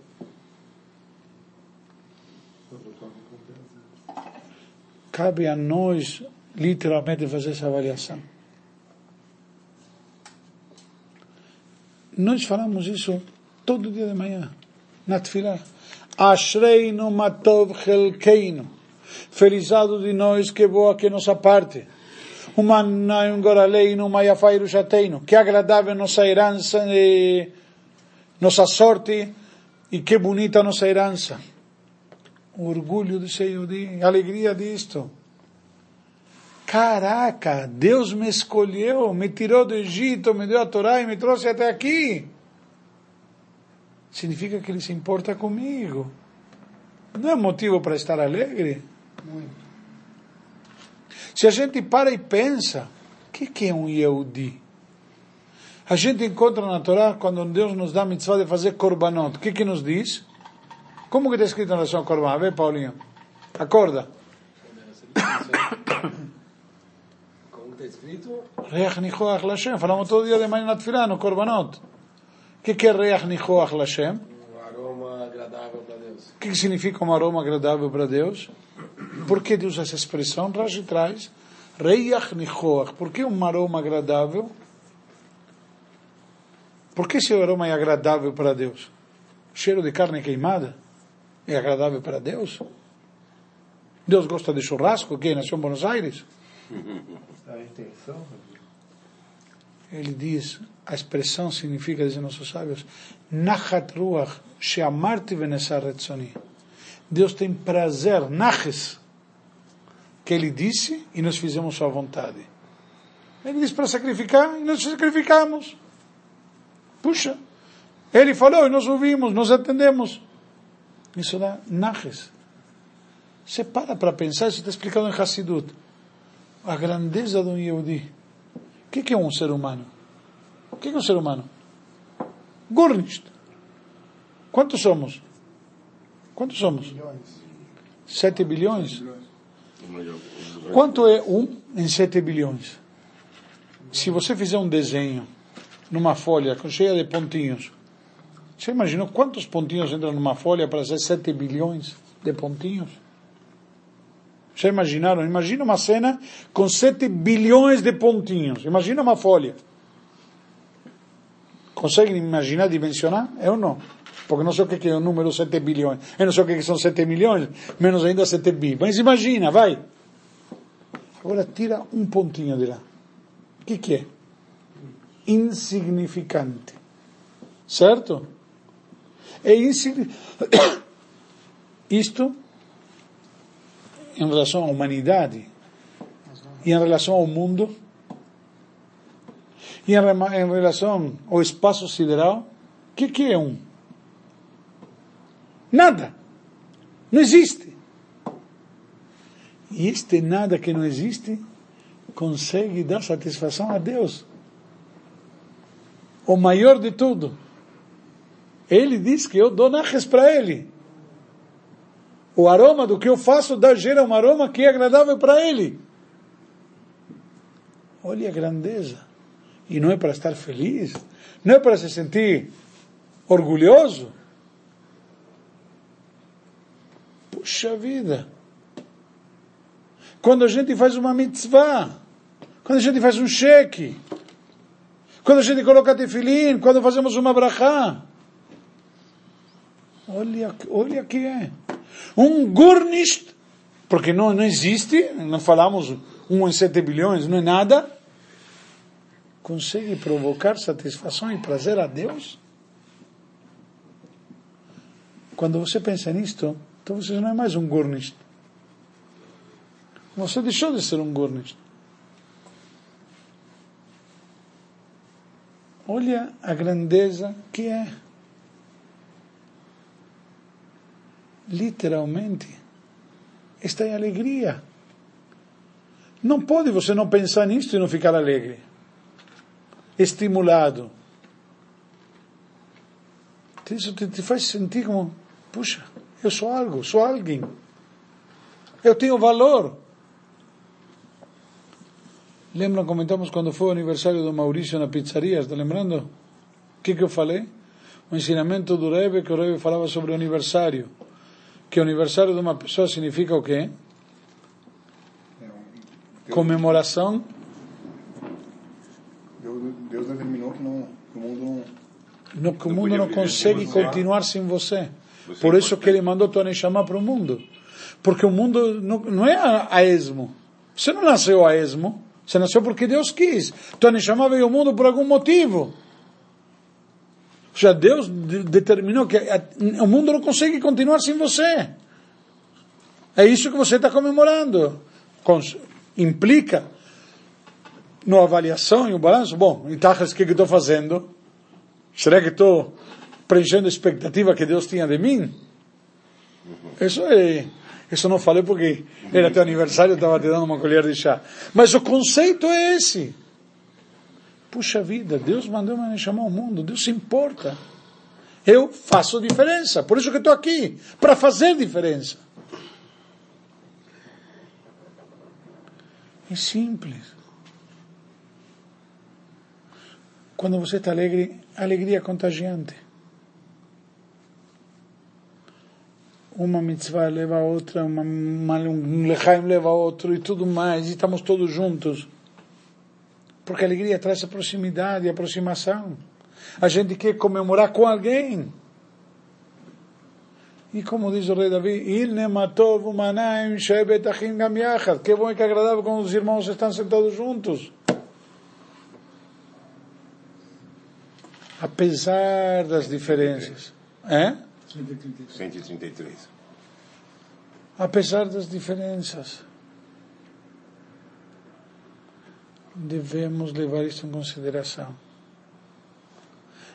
Cabe a nós, literalmente, fazer essa avaliação. Nós falamos isso todo dia de manhã, na tefilá. Ashreinu matov chelkeinu. Felizado de nós, que boa que nossa parte. Humanaim goraleinu mayafairu shateinu. Que agradável nossa herança, e nossa sorte, e que bonita nossa herança. O orgulho de ser a alegria disto. Caraca, Deus me escolheu, me tirou do Egito, me deu a Torá e me trouxe até aqui. Significa que Ele se importa comigo. Não é motivo para estar alegre? Muito. Se a gente para e pensa, o que, que é um Yehudi? A gente encontra na Torá, quando Deus nos dá a mitzvah de fazer korbanot, o que, que nos diz? Como que está escrito em relação ao korban? Vê, Paulinho. Acorda. Como está escrito? Reach Nichoach Lashem. Falamos todo dia de manhã na Tfilá, no korbanot. O que, que é Reach Nichoach Lashem? Um aroma agradável para Deus. O que, que significa um aroma agradável para Deus? Por que Deus usa essa expressão? Rashi traz. Reach Nichoach. Por que um aroma agradável? Por que esse aroma é agradável para Deus? Cheiro de carne queimada? É agradável para Deus? Deus gosta de churrasco? Quem nasceu em Buenos Aires? A intenção, Ele diz, a expressão significa, dizem nossos sábios, Nachat Ruach Sheamarti. Deus tem prazer, Naches, que Ele disse e nós fizemos sua vontade. Ele disse para sacrificar e nós sacrificamos. Puxa, Ele falou e nós ouvimos, nós atendemos. Isso dá Naches. Você para para pensar, isso está explicado em Hassidut. A grandeza de um Yehudi. O que, é um ser humano? O que, é um ser humano? Gurnist. Quantos somos? Quantos somos? Sete bilhões? Quanto é um em sete bilhões? Se você fizer um desenho numa folha cheia de pontinhos, você imaginou quantos pontinhos entram numa folha para ser sete bilhões de pontinhos? Já imaginaram? Imagina uma cena com 7 bilhões de pontinhos. Imagina uma folha. Conseguem imaginar, dimensionar? Eu não. Porque não sei o que é o número 7 bilhões. Eu não sei o que são 7 milhões, menos ainda 7 bi. Mas imagina, vai. Agora tira um pontinho de lá. O que, que é? Insignificante. Certo? É insignificante. Isto em relação à humanidade e em relação ao mundo e em, relação ao espaço sideral, o que, que é um? Nada. Não existe. E este nada que não existe consegue dar satisfação a Deus. O maior de tudo. Ele diz que eu dou naches para ele o aroma do que eu faço dá, gera um aroma que é agradável para ele. Olha a grandeza. E não é para estar feliz, não é para se sentir orgulhoso. Puxa vida. Quando a gente faz uma mitzvah, quando a gente faz um cheque, quando a gente coloca tefilim, quando fazemos uma brachá. Olha, olha que é. Um Gurnist, porque não, não existe, não falamos um em sete bilhões, não é nada, consegue provocar satisfação e prazer a Deus? Quando você pensa nisto, então você não é mais um Gurnist. Você deixou de ser um Gurnist. Olha a grandeza que é. Literalmente, está em alegria. Não pode você não pensar nisto e não ficar alegre. estimulado. Isso te, te faz sentir como, puxa, eu sou algo, sou alguém. Eu tenho valor. Lembram, comentamos quando foi o aniversário do Maurício na pizzaria, está lembrando? O que, que eu falei? O ensinamento do Rebbe, que o Rebbe falava sobre o aniversário. Que o aniversário de uma pessoa significa o quê? Comemoração. Deus, Deus determinou que, não, que o mundo não... No, que o mundo não consegue continuar sem você. Você Por é isso que ele mandou Tony chamar para o mundo. Porque o mundo não, não é a, a esmo. Você não nasceu a esmo. Você nasceu porque Deus quis. Tony chamar veio ao mundo por algum motivo. Seja, Deus de- determinou que o mundo não consegue continuar sem você. É isso que você está comemorando. Implica na avaliação e o balanço. Bom, então o que, estou fazendo? Será que estou preenchendo a expectativa que Deus tinha de mim? Isso é, isso não falei porque era teu aniversário, eu estava te dando uma colher de chá. Mas o conceito é esse. Puxa vida, Deus mandou me chamar ao mundo, Deus se importa. Eu faço diferença, por isso que estou aqui, para fazer diferença. É simples. Quando você está alegre, alegria é contagiante. Uma mitzvah leva a outra, uma, uma, um lechaim leva a outro e tudo mais, e estamos todos juntos. Porque a alegria traz a proximidade, a aproximação. A gente quer comemorar com alguém. E como diz o rei Davi, Il nematov umanaim shebet achim gam yachad. Que bom e que agradável quando os irmãos estão sentados juntos. Apesar das diferenças. É? 133. 133. Apesar das diferenças. Devemos levar isso em consideração.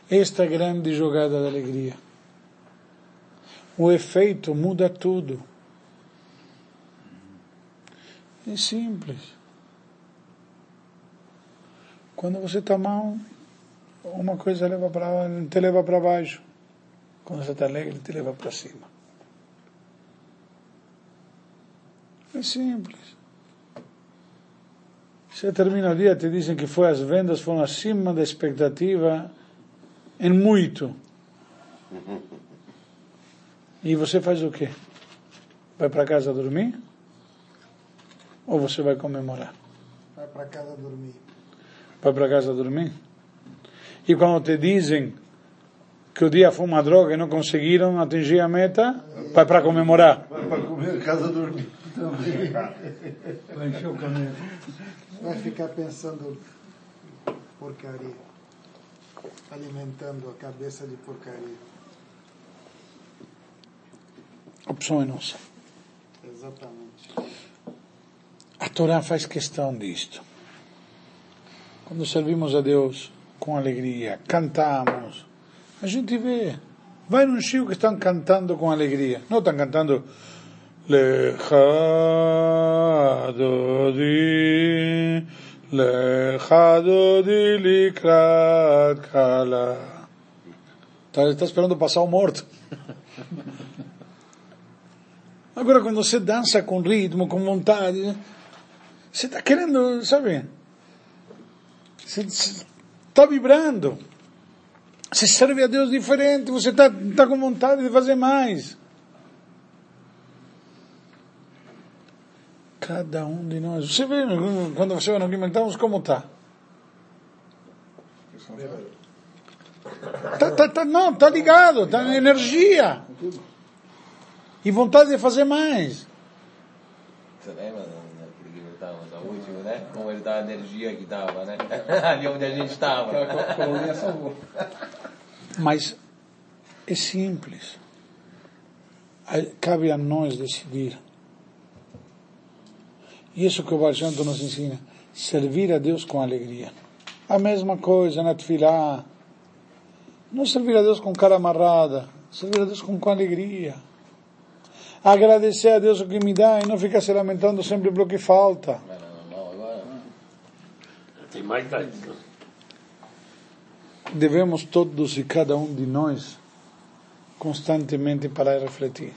Esta grande jogada da alegria. O efeito muda tudo. É simples. Quando você está mal, uma coisa leva pra, te leva para baixo. Quando você está alegre, te leva para cima. É simples. Você termina o dia, te dizem que foi as vendas foram acima da expectativa em muito. E você faz o quê? Vai para casa dormir? Ou você vai comemorar? Vai para casa dormir. Vai para casa dormir? E quando te dizem que o dia foi uma droga e não conseguiram atingir a meta, vai para comemorar. Vai para comer, casa dormir. Também. Vai encher o caneco. Vai ficar pensando porcaria. Alimentando a cabeça de porcaria. A opção é nossa. Exatamente. A Torá faz questão disto. Quando servimos a Deus com alegria, cantamos, a gente vê. Vai num chico que estão cantando com alegria. Não estão cantando Lechadodi, Lechadodi likrat kala. Tá, ele está esperando passar o morto. Agora, quando você dança com ritmo, com vontade, né? você está querendo, sabe? Você está vibrando. Você serve a Deus diferente, você está tá com vontade de fazer mais. Cada um de nós. Você vê, quando você vai no alimentamos, como está? Tá, tá, tá, não, está ligado, está na energia. E vontade de fazer mais. Você lembra né, porque ele estava no último, né? Como ele tava, a energia que tava, né? Ali onde a gente estava. Mas é simples. Cabe a nós decidir. E isso que o Tov nos ensina. Servir a Deus com alegria. A mesma coisa na tefilá. Não servir a Deus com cara amarrada. Servir a Deus com, com alegria. Agradecer a Deus o que me dá e não ficar se lamentando sempre pelo que falta. Não, não, não, agora. Tem mais não? devemos todos e cada um de nós constantemente parar e refletir.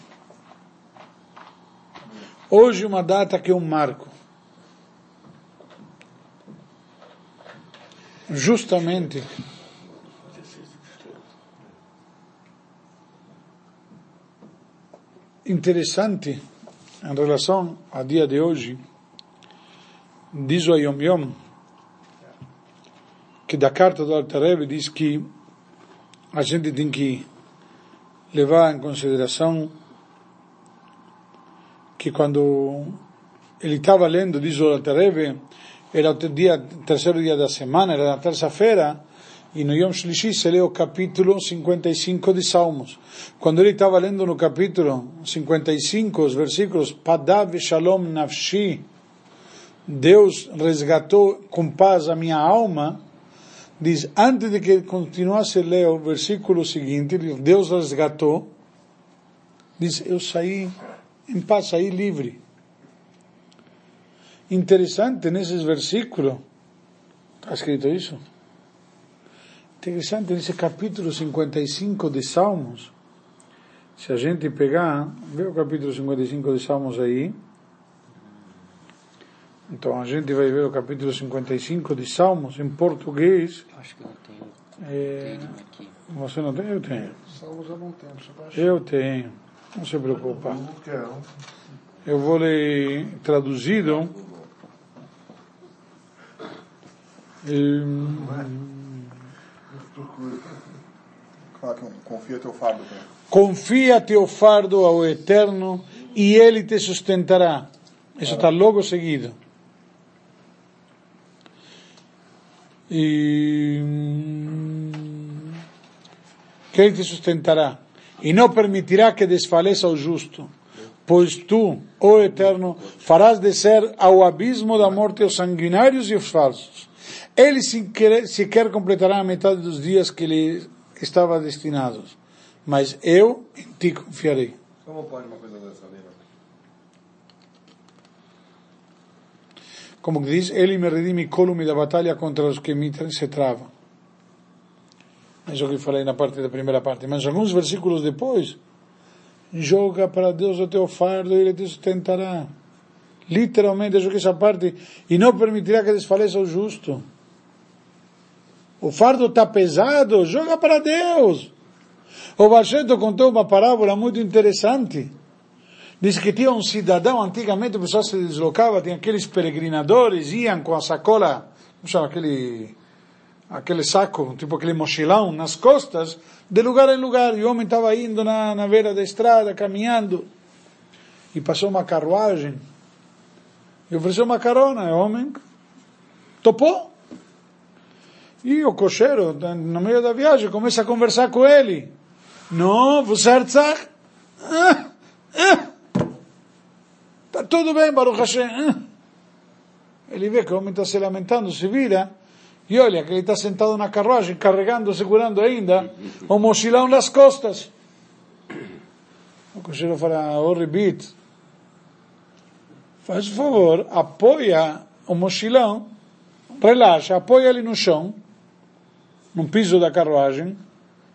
Hoje uma data que um marco. Justamente interessante em relação ao dia de hoje, diz o Yom Yom, que da carta do Alter diz que a gente tem que levar em consideração que quando ele estava lendo, diz o Alter era o dia, terceiro dia da semana, era na terça-feira, e no Yom Shlishi se lê o capítulo 55 de Salmos. Quando ele estava lendo no capítulo 55, os versículos Padav Shalom Nafshi, Deus resgatou com paz a minha alma, diz, antes de que continuasse a ler o versículo seguinte, Deus resgatou, diz, eu saí em paz, saí livre. Interessante nesses versículos, está escrito isso? Interessante nesse capítulo 55 de Salmos, se a gente pegar, vê o capítulo 55 de Salmos aí, então a gente vai ver o capítulo 55 de Salmos em português. Acho que não tenho. É, você não tem? Eu tenho. Salmos eu não tenho. Eu tenho. Não se preocupa. Quero. Eu vou ler traduzido. Hum, confia teu fardo. Confia teu fardo ao Eterno e Ele te sustentará. Isso está logo seguido. E que Ele te sustentará e não permitirá que desfaleça o justo, pois tu, ó Eterno, farás descer ao abismo da morte os sanguinários e os falsos. Ele sequer, sequer completará a metade dos dias que lhe estava destinados, mas eu em ti confiarei. Como pode uma coisa dessa ali, não? Como diz, ele me redime colume da batalha contra os que me se travam. Isso que eu falei na parte da primeira parte. Mas alguns versículos depois, joga para Deus o teu fardo e Ele te sustentará. Literalmente, joguei essa parte, e não permitirá que desfaleça o justo. O fardo está pesado, joga para Deus. O Bacheto contou uma parábola muito interessante. Diz que tinha um cidadão, antigamente o pessoal se deslocava, tinha aqueles peregrinadores, iam com a sacola, como chama aquele, aquele saco, tipo aquele mochilão nas costas, de lugar em lugar. E o homem estava indo na, na beira da estrada, caminhando, e passou uma carruagem, e ofereceu uma carona, e o homem topou. E o cocheiro, no meio da viagem, começa a conversar com ele. Não, você Herzog? Ah, ah. Está tudo bem, Baruch Hashem. Ah. Ele vê que o homem está se lamentando, se vira, e olha que ele está sentado na carruagem, carregando, segurando ainda, o mochilão nas costas. O cocheiro fala, oh, Rebit, faz favor, apoia o mochilão, relaxa, apoia ele no chão, no piso da carruagem,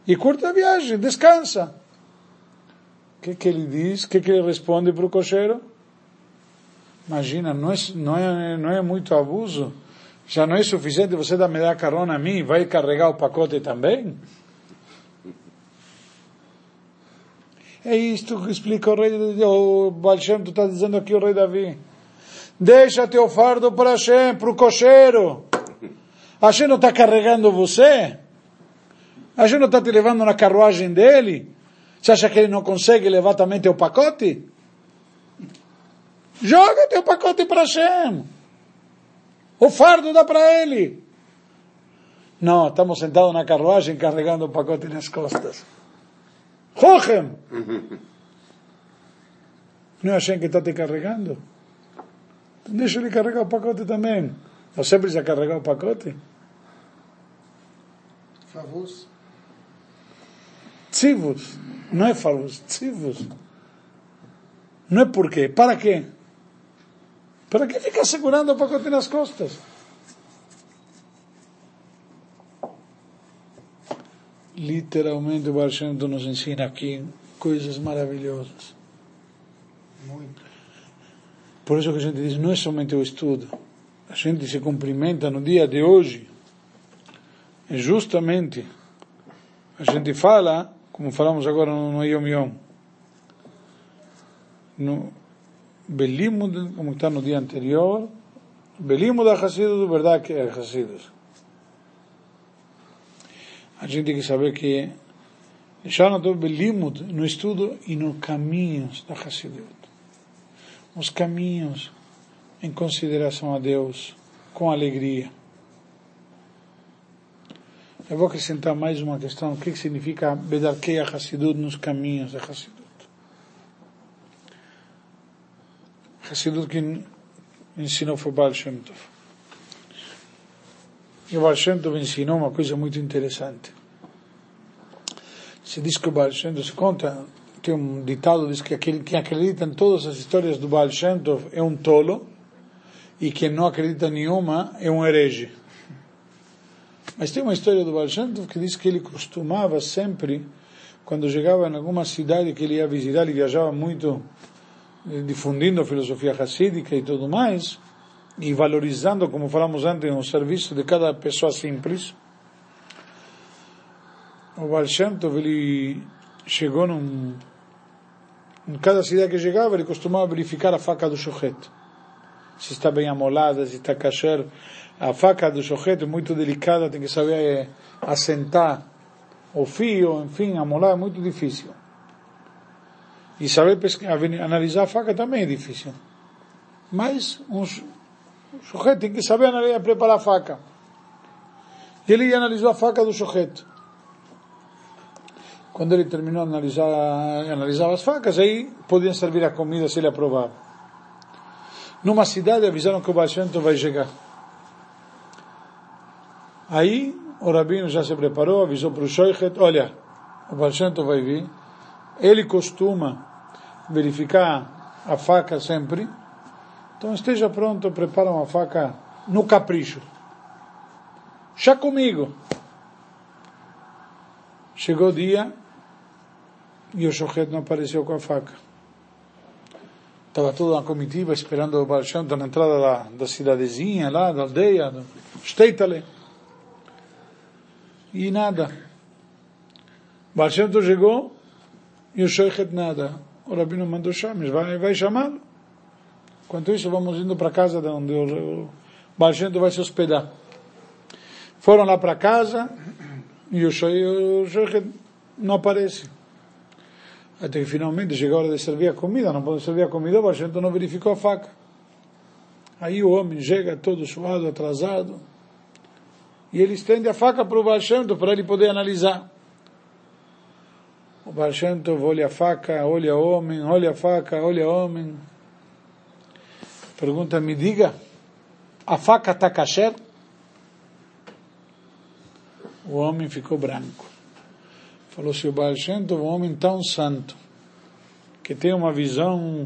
e curta a viagem, descansa. O que, que ele diz? O que, que ele responde para o cocheiro? Imagina, não é, não, é, não é muito abuso? Já não é suficiente você dar, me carona a mim, vai carregar o pacote também? É isto que explica o rei, o Baal Shem, tu está dizendo aqui o rei Davi. Deixa teu fardo para Hashem, para o cocheiro. Hashem não está carregando você? Hashem não está te levando na carruagem dele? Você acha que ele não consegue levar também teu pacote? Joga teu pacote para Hashem. O fardo dá para ele. Não, estamos sentados na carruagem carregando o pacote nas costas. Rochem! Não é Hashem que está te carregando? Deixa ele carregar o pacote também. Você precisa carregar o pacote? Favus. Tzivus. Não é favus, tzivus. Não é por quê. Para quê? Para que ficar segurando o pacote nas costas? Literalmente o Tov nos ensina aqui coisas maravilhosas. Muito. Por isso que a gente diz, não é somente o estudo. A gente se cumprimenta no dia de hoje. É justamente, a gente fala, como falamos agora no, no Yom Yom, no Belimud, como está no dia anterior, Belimud da Hassidus, verdade que é Hassidus. A gente tem que saber que estou Belimud, no estudo e nos caminhos da Hassidut. Os caminhos em consideração a Deus, com alegria. Eu vou acrescentar mais uma questão. O que significa Bedarkei a Hassidut nos caminhos da Hassidut? Hassidut que ensinou foi Baal Shem Tov. E o Baal Shem Tov ensinou uma coisa muito interessante. Se diz que o Baal Shem Tov, se conta, tem um ditado, diz que aquele, quem acredita em todas as histórias do Baal Shem Tov é um tolo, e quem não acredita em nenhuma é um herege. Mas tem uma história do Baal Shem Tov que diz que ele costumava sempre, quando chegava em alguma cidade que ele ia visitar, ele viajava muito difundindo a filosofia hassídica e tudo mais, e valorizando, como falamos antes, o serviço de cada pessoa simples, o Baal Shem Tov, ele chegou num... Em cada cidade que chegava, ele costumava verificar a faca do shochet. Se está bem amolada, se está kasher. A faca do shochet é muito delicada, tem que saber assentar o fio, enfim, amolar é muito difícil. E saber analisar a faca também é difícil. Mas um sujeito tem que saber analisar, preparar a faca. Ele analisou a faca do sujeito. Quando ele terminou de analisar, analisar as facas, aí podiam servir a comida se ele aprovava. Numa cidade avisaram que o Baal vai chegar. Aí o rabino já se preparou, avisou para o Shoichet, olha, o Baal vai vir, ele costuma verificar a faca sempre, então esteja pronto, prepara uma faca no capricho. Já comigo. Chegou o dia e o Shochet não apareceu com a faca. Estava toda uma comitiva esperando o Baal na entrada da, da cidadezinha lá, da aldeia, do Steitale. E nada. Baal chegou e o Shochet nada o rabino mandou chamar, vai, vai chamá-lo. Enquanto isso, vamos indo para casa de onde o, o vai se hospedar. Foram lá para casa e o Sheikh não aparece. Até que finalmente chegou a hora de servir a comida, não pode servir a comida, o Baal não verificou a faca. Aí o homem chega todo suado, atrasado, e ele estende a faca para o Baal para ele poder analisar. O Baal Shem Tov olha a faca, olha o homem, olha a faca, olha o homem. Pergunta, me diga, a faca está kasher? O homem ficou branco. Falou, se o Baal Shem Tov, um homem tão santo, que tem uma visão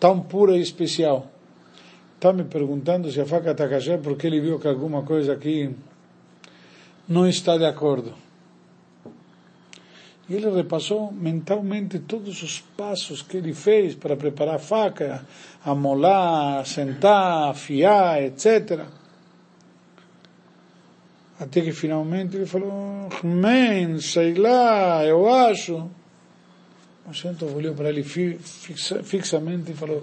tão pura e especial, está me perguntando se a faca está kasher porque ele viu que alguma coisa aqui não está de acordo. E ele repassou mentalmente todos os passos que ele fez para preparar a faca, amolar, sentar, afiar, etc. Até que finalmente ele falou, men, sei lá, eu acho. O Santo olhou para ele fixa, fixamente e falou,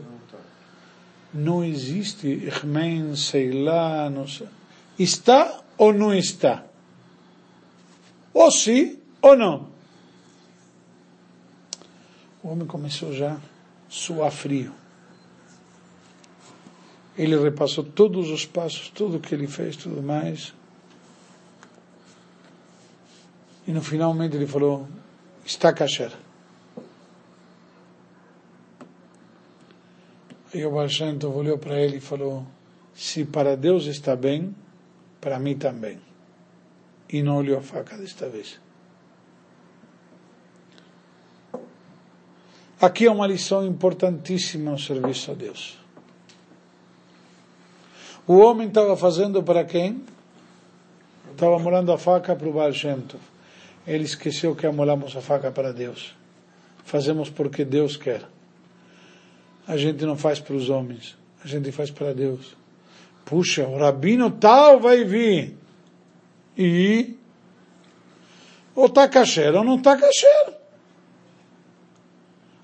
não existe men, sei lá, não sei. Está ou não está? Ou sim ou não. O homem começou já a suar frio. Ele repassou todos os passos, tudo o que ele fez, tudo mais. E no finalmente ele falou, está kasher. E o Baal olhou para ele e falou, se para Deus está bem, para mim também. E não olhou a faca desta vez. Aqui é uma lição importantíssima no serviço a Deus. O homem estava fazendo para quem? Estava molhando a faca para o Tov. Ele esqueceu que amolamos a faca para Deus. Fazemos porque Deus quer. A gente não faz para os homens, a gente faz para Deus. Puxa, o rabino tal vai vir. E ou está kasher ou não está kasher.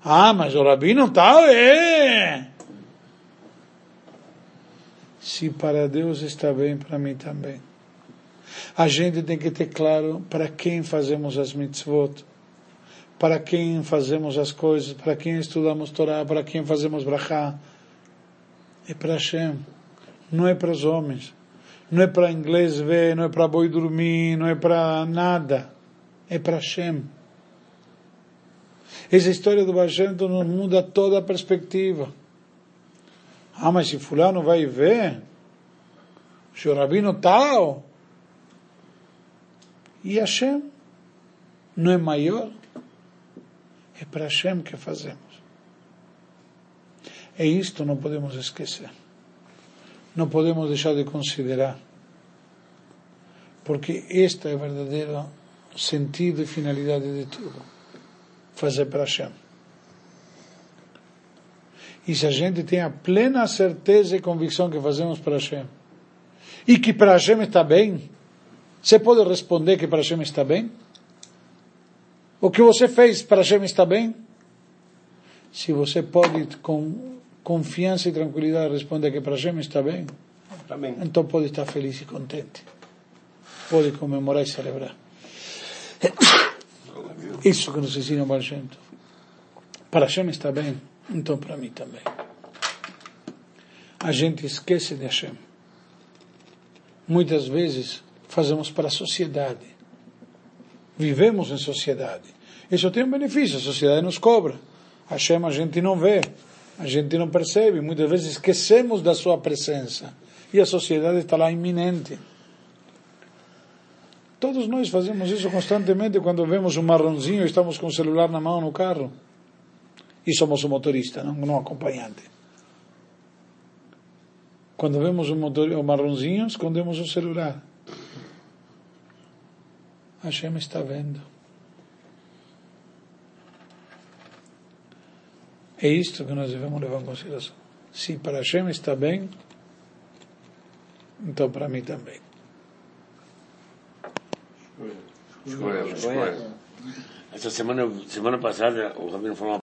Ah, mas o rabino tal é. Se para Deus está bem, para mim também. A gente tem que ter claro para quem fazemos as mitzvot, para quem fazemos as coisas, para quem estudamos Torá, para quem fazemos brachá. É para Hashem, não é para os homens, não é para inglês ver, não é para boi dormir, não é para nada, é para Hashem. Essa história do Hashem nos muda toda a perspectiva. Ah, mas se fulano vai ver, se o rabino tal, e Hashem não é maior? É para Hashem que fazemos. É isto não podemos esquecer. Não podemos deixar de considerar. Porque este é o verdadeiro sentido e finalidade de tudo. Fazer para Hashem. E se a gente tem a plena certeza e convicção que fazemos para Hashem, e que para Hashem está bem, você pode responder que para Hashem está bem? O que você fez para Hashem está bem? Se você pode com confiança e tranquilidade responder que para Hashem está bem, Tá bem. então pode estar feliz e contente. Pode comemorar e celebrar. Isso que nos ensina o Baal Shem Tov. Para Hashem está bem, então para mim também. A gente esquece de Hashem. Muitas vezes fazemos para a sociedade. Vivemos em sociedade. Isso tem um benefício, a sociedade nos cobra. Hashem a gente não vê, a gente não percebe, muitas vezes esquecemos da sua presença. E a sociedade está lá iminente. Todos nós fazemos isso constantemente quando vemos um marronzinho e estamos com o celular na mão no carro. E somos o motorista, não, não acompanhante. Quando vemos o, motor, o marronzinho, escondemos o celular. Hashem está vendo. É isto que nós devemos levar em consideração. Se para Hashem está bem, então para mim também. Escolha, escolha. Essa semana, semana passada, o Rabino falou uma